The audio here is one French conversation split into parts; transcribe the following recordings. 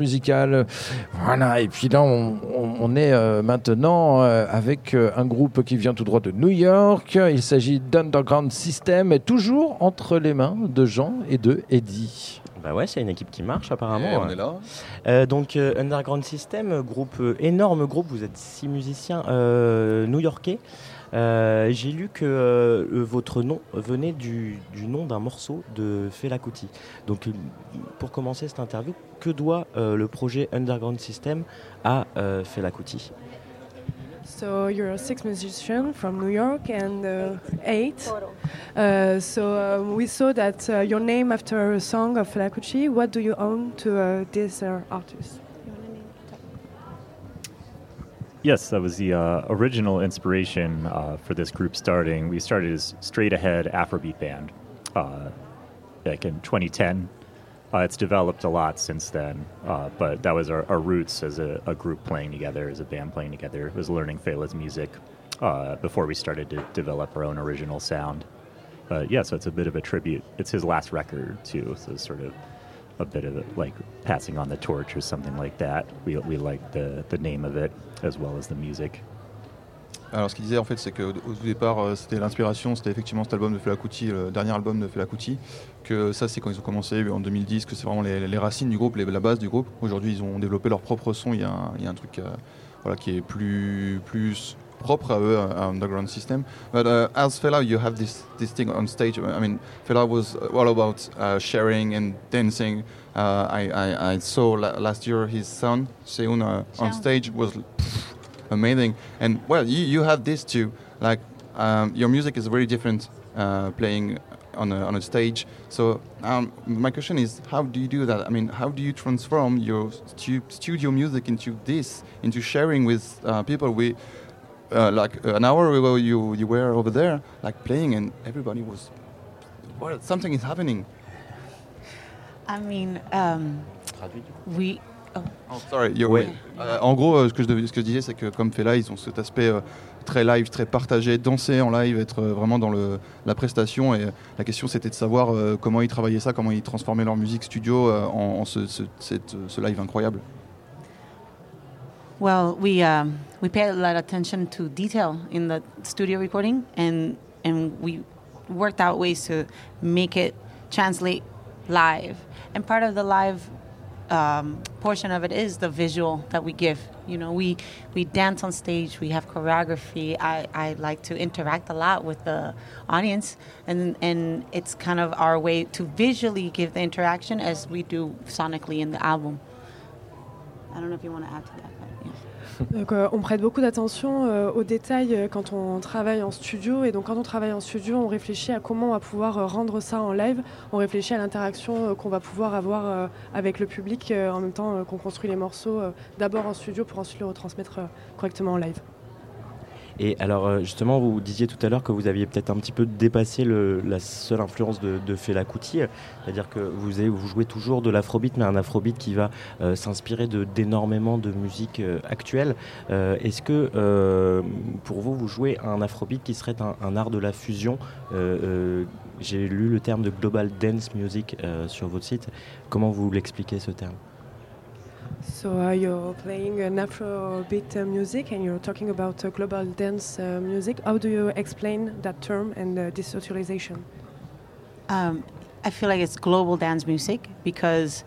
musicale. Voilà, et puis là, on, est euh, maintenant euh, avec euh, un groupe qui vient tout droit de New York. Il s'agit d'Underground System, toujours entre les mains de Jean et de Eddie. Bah ouais, c'est une équipe qui marche apparemment. on est là. donc Underground System, groupe énorme groupe. Vous êtes six musiciens new-yorkais. Euh, j'ai lu que euh, votre nom venait du, nom d'un morceau de Fela Kuti. Donc, pour commencer cette interview, que doit euh, le projet Underground System à Fela Kuti? So you're six musicians from New York and uh, eight. Uh, so uh, we saw that uh, your name after a song of Fela Kuti. What do you own to uh, this uh, artist? Yes, that was the uh, original inspiration uh, for this group starting. We started as Straight Ahead Afrobeat Band, uh, like in 2010. Uh, it's developed a lot since then, uh, but that was our, our roots as a, a, group playing together, as a band playing together. It was learning Fela's music uh, before we started to develop our own original sound. But yeah, so it's a bit of a tribute. It's his last record too, so it's sort of a bit of like passing on the torch or something like that. We, like the, name of it as well as the music. Alors ce qu'il disait en fait c'est qu'au au départ euh, c'était l'inspiration, c'était effectivement cet album de Fela Kuti, le dernier album de Fela Kuti, que ça c'est quand ils ont commencé en 2010, que c'est vraiment les, racines du groupe, la base du groupe. Aujourd'hui ils ont développé leur propre son, il y a un, truc euh, voilà, qui est plus, plus propre à eux, à Underground System. But uh, as Fela, you have this, this thing on stage. I mean, Fela was all about uh, sharing and dancing. Uh, I, I, I, saw la last year his son, Seun, uh, on stage was pff, amazing. And well, you, you have this too. Like, um, your music is very different uh, playing on a, on a stage. So um, my question is, how do you do that? I mean, how do you transform your stu studio music into this, into sharing with uh, people? We uh, like an hour ago you you were over there like playing and everybody was well something is happening I mean um, we oh. oh sorry ouais. euh, en gros euh, ce que je ce que je disais c'est que comme là ils ont cet aspect euh, très live très partagé danser en live être euh, vraiment dans le, la prestation et la question c'était de savoir euh, comment ils travaillaient ça comment ils transformaient leur musique studio euh, en, en ce, ce, cette, ce live incroyable Well, we um, we pay a lot of attention to detail in the studio recording, and and we worked out ways to make it translate live. And part of the live um, portion of it is the visual that we give. You know, we we dance on stage, we have choreography. I, I like to interact a lot with the audience, and and it's kind of our way to visually give the interaction as we do sonically in the album. I don't know if you want to add to that. Euh, on prête beaucoup d'attention euh, aux détails euh, quand on travaille en studio. Et donc, quand on travaille en studio, on réfléchit à comment on va pouvoir rendre ça en live. On réfléchit à l'interaction qu'on va pouvoir avoir avec le public en même temps qu'on construit les morceaux d'abord en studio pour ensuite le retransmettre correctement en live. Et alors euh, justement, vous disiez tout à l'heure que vous aviez peut-être un petit peu dépassé la seule influence de, de Fela Kuti, c'est-à-dire que vous, jouez toujours de l'afrobeat, mais un afrobeat qui va euh, s'inspirer d'énormément de, musique euh, actuelle. Euh, Est-ce que euh, pour vous, vous jouez un afrobeat qui serait un, art de la fusion euh, J'ai lu le terme de global dance music sur votre site. Comment vous l'expliquez ce terme? So uh, you're playing an Afrobeat uh, music and you're talking about uh, global dance uh, music. How do you explain that term and uh, this utilization? Um, I feel like it's global dance music because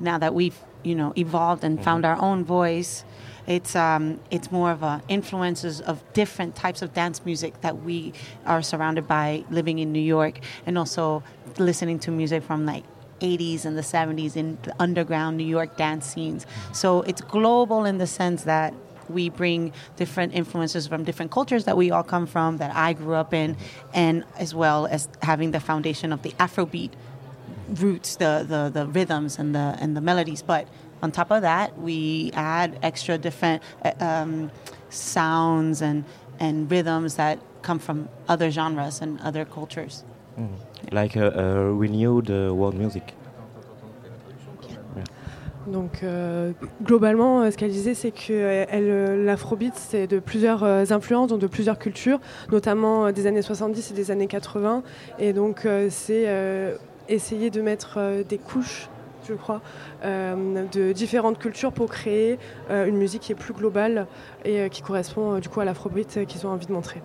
now that we've you know evolved and mm-hmm. found our own voice, it's um, it's more of a influences of different types of dance music that we are surrounded by living in New York and also listening to music from like 80s and the 70s in the underground New York dance scenes. So it's global in the sense that we bring different influences from different cultures that we all come from, that I grew up in, and as well as having the foundation of the Afrobeat roots, the, the, the rhythms and the, and the melodies. But on top of that, we add extra different uh, um, sounds and, and rhythms that come from other genres and other cultures. Mm. Like a, a renewed uh, world music. Donc euh, globalement, euh, ce qu'elle disait, c'est que euh, l'afrobeat, c'est de plusieurs influences, donc de plusieurs cultures, notamment des années 70 et des années 80. Et donc c'est essayer de mettre des couches je crois, de différentes cultures pour créer une musique qui est plus globale et qui correspond du coup à l'afrobeat qu'ils ont envie de montrer.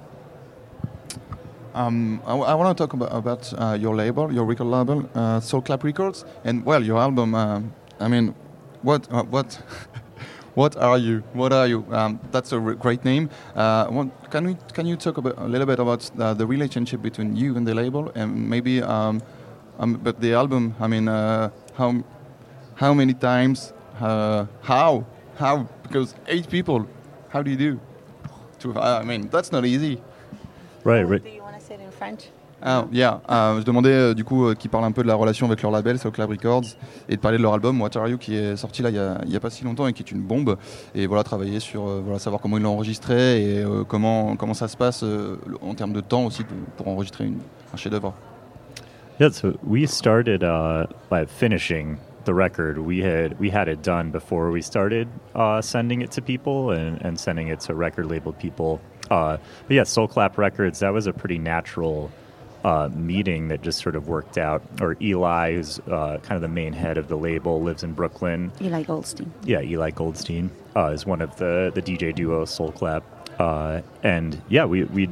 Um, I, I want to talk about, about uh, your label, your record label, uh, Soul Clap Records, and well, your album. Uh, I mean, what uh, what what are you? What are you? Um, that's a great name. Uh, what, can we can you talk about, a little bit about uh, the relationship between you and the label, and maybe um, um but the album? I mean, how how many times? how how? Because eight people. How do you do? To I mean, that's not easy. Right, right. Do you want to say it in French? Ah, yeah. Uh, je demandais euh, du coup euh, qu'ils parlent un peu de la relation avec leur label, Soul Records, et de parler de leur album What Are You qui est sorti là il n'y a, pas si longtemps et qui est une bombe. Et voilà, travailler sur euh, voilà, savoir comment ils l'ont enregistré et euh, comment, comment ça se passe euh, en termes de temps aussi pour, enregistrer un chef-d'œuvre. Yeah, so we started uh, by finishing the record. We had we had it done before we started uh, sending it to people and, and sending it to record label people. Uh, but yeah, Soul Clap Records, that was a pretty natural uh, meeting that just sort of worked out. Or Eli, who's uh, kind of the main head of the label, lives in Brooklyn. Eli Goldstein. Yeah, Eli Goldstein uh, is one of the, the DJ duo Soul Clap. Uh, and yeah, we, we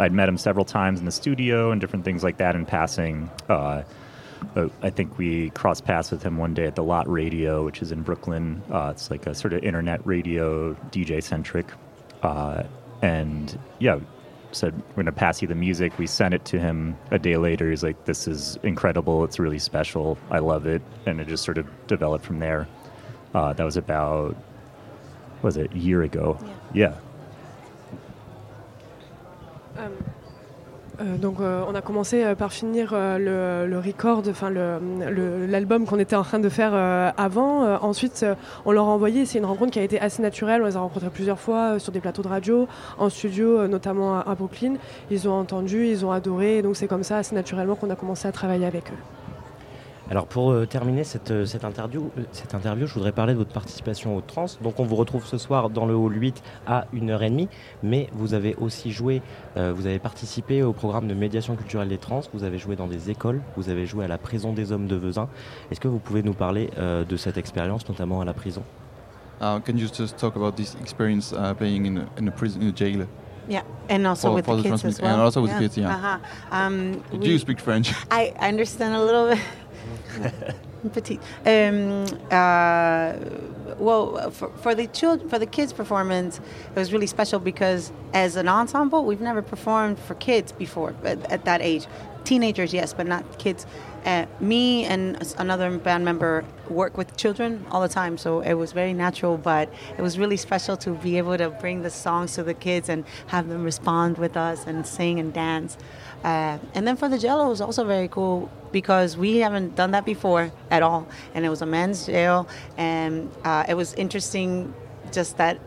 I'd met him several times in the studio and different things like that in passing. Uh, I think we crossed paths with him one day at the Lot Radio, which is in Brooklyn. Uh, it's like a sort of internet radio, DJ centric. Uh, and yeah, said we're going to pass you the music. We sent it to him a day later. He's like, "This is incredible. It's really special. I love it." And it just sort of developed from there. Uh, that was about was it a year ago? Yeah. yeah. Euh, donc euh, on a commencé euh, par finir le, le, record, enfin l'album qu'on était en train de faire avant. ensuite, on leur a envoyé. C'est une rencontre qui a été assez naturelle. On les a rencontrés plusieurs fois sur des plateaux de radio, en studio, notamment à, Brooklyn. Ils ont entendu, ils ont adoré. donc c'est comme ça, assez naturellement, qu'on a commencé à travailler avec eux. Alors pour euh, terminer cette, euh, cette, interview, euh, cette interview, je voudrais parler de votre participation au Trans. Donc on vous retrouve ce soir dans le hall 8 à 1h30, mais vous avez aussi joué, vous avez participé au programme de médiation culturelle des trans, vous avez joué dans des écoles, vous avez joué à la prison des hommes de Vezin. Est-ce que vous pouvez nous parler de cette expérience, notamment à la prison? Uh, Can you just talk about this experience uh, playing in a, in a prison, in a jail? Yeah, and also for, with for the, the kids as well. And also with yeah. kids, yeah. Um, Do you speak French? I understand a little bit. Petite. Um, uh, well, for, for the children, for the kids' performance, it was really special because as an ensemble, we've never performed for kids before at, at that age. Teenagers, yes, but not kids. Uh, me and another band member work with children all the time, so it was very natural. But it was really special to be able to bring the songs to the kids and have them respond with us and sing and dance. Uh, and then for the Jello, it was also very cool because we haven't done that before at all, and it was a men's jail, and uh, it was interesting just that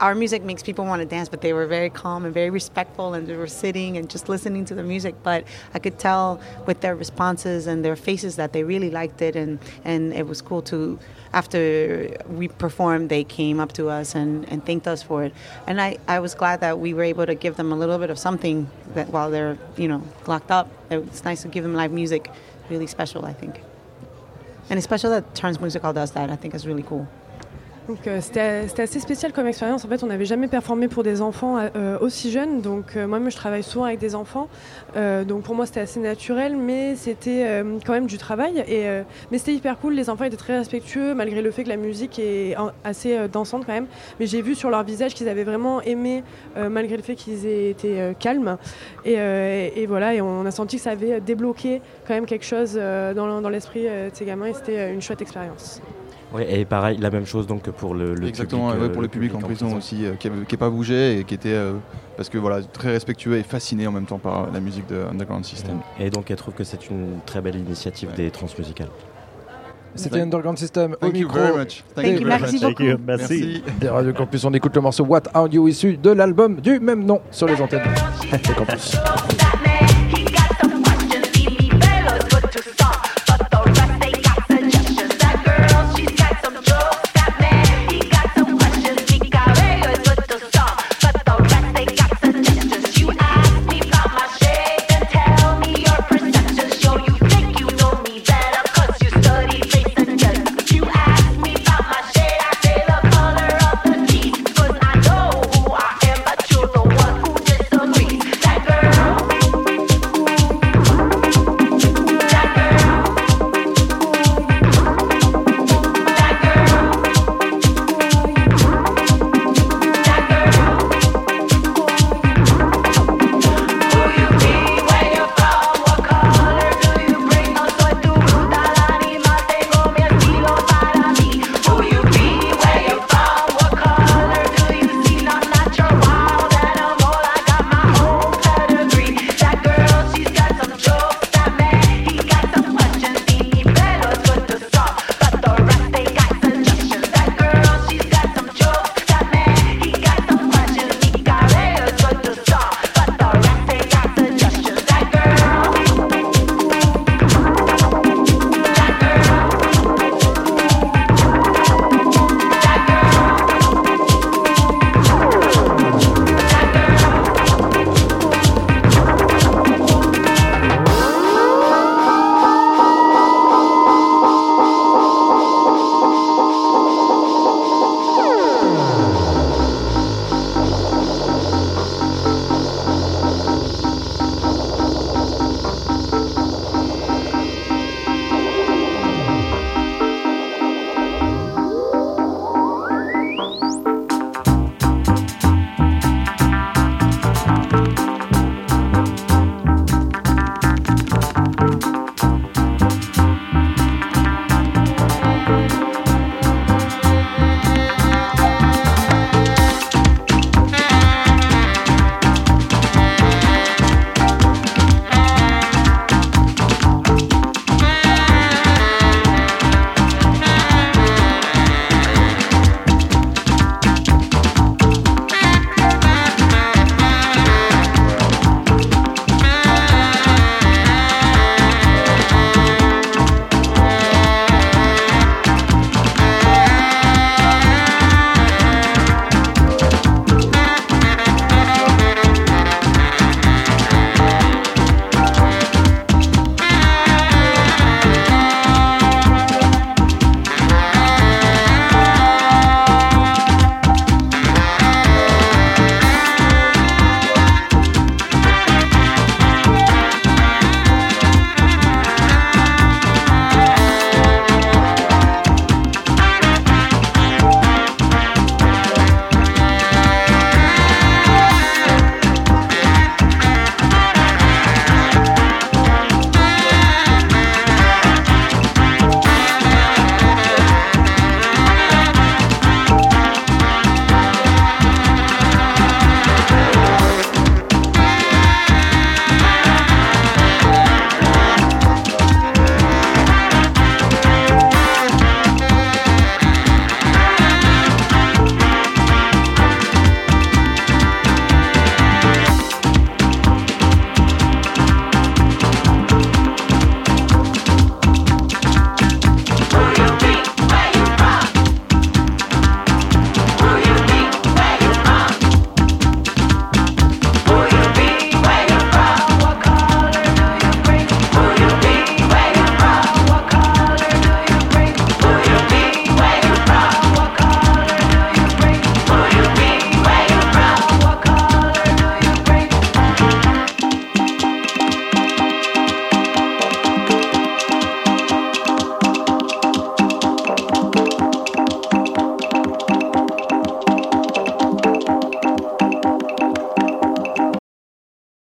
our music makes people want to dance, but they were very calm and very respectful, and they were sitting and just listening to the music. But I could tell with their responses and their faces that they really liked it, and, and it was cool to. After we performed, they came up to us and, and thanked us for it. And I, I was glad that we were able to give them a little bit of something that while they're you know locked up. It's nice to give them live music, really special, I think. And it's special that Trans Musical does that. I think is really cool. Euh, c'était assez spécial comme expérience. En fait, on n'avait jamais performé pour des enfants euh, aussi jeunes. Donc euh, moi, je travaille souvent avec des enfants. donc pour moi, c'était assez naturel, mais c'était quand même du travail. Mais c'était hyper cool. Les enfants étaient très respectueux, malgré le fait que la musique est assez dansante quand même. Mais j'ai vu sur leur visage qu'ils avaient vraiment aimé, malgré le fait qu'ils aient été calmes. Et, et, voilà, et on a senti que ça avait débloqué quand même quelque chose dans, dans l'esprit de ces gamins. Et c'était une chouette expérience. Oui, et pareil, la même chose donc pour le, le Exactement, public, pour le public, en, prison, aussi, euh, qui n'a pas bougé et qui était euh, parce que voilà très respectueux et fasciné en même temps par la musique de Underground System. Et donc elle trouve que c'est une très belle initiative des transmusicales. C'était Underground System Thank au you micro. very much. Thank you, merci beaucoup. Merci. Merci. Des Radio Campus, on écoute le morceau What Are You issu de l'album du même nom sur les antennes. Campus.